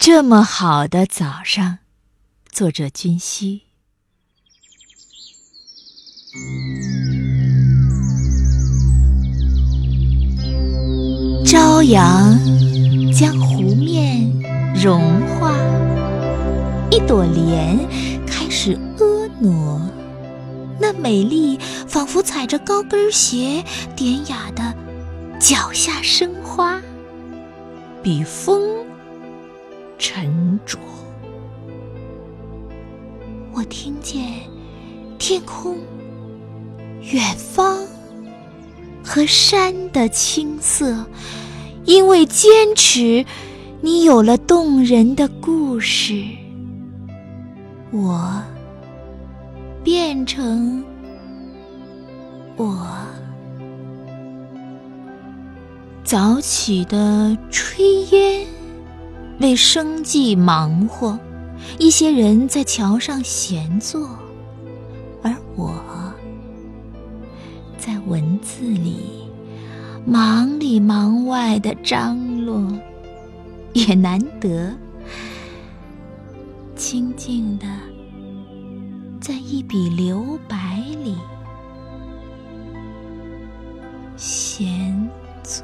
这么好的早上，作者君熙。朝阳将湖面融化，一朵莲开始婀娜，那美丽仿佛踩着高跟鞋，典雅的脚下生花，比风沉着。我听见天空、远方和山的青色。因为坚持，你有了动人的故事。我变成我，早起的炊烟为生计忙活，一些人在桥上闲坐，而我在文字里。忙里忙外的张罗，也难得清静的在一笔留白里闲坐。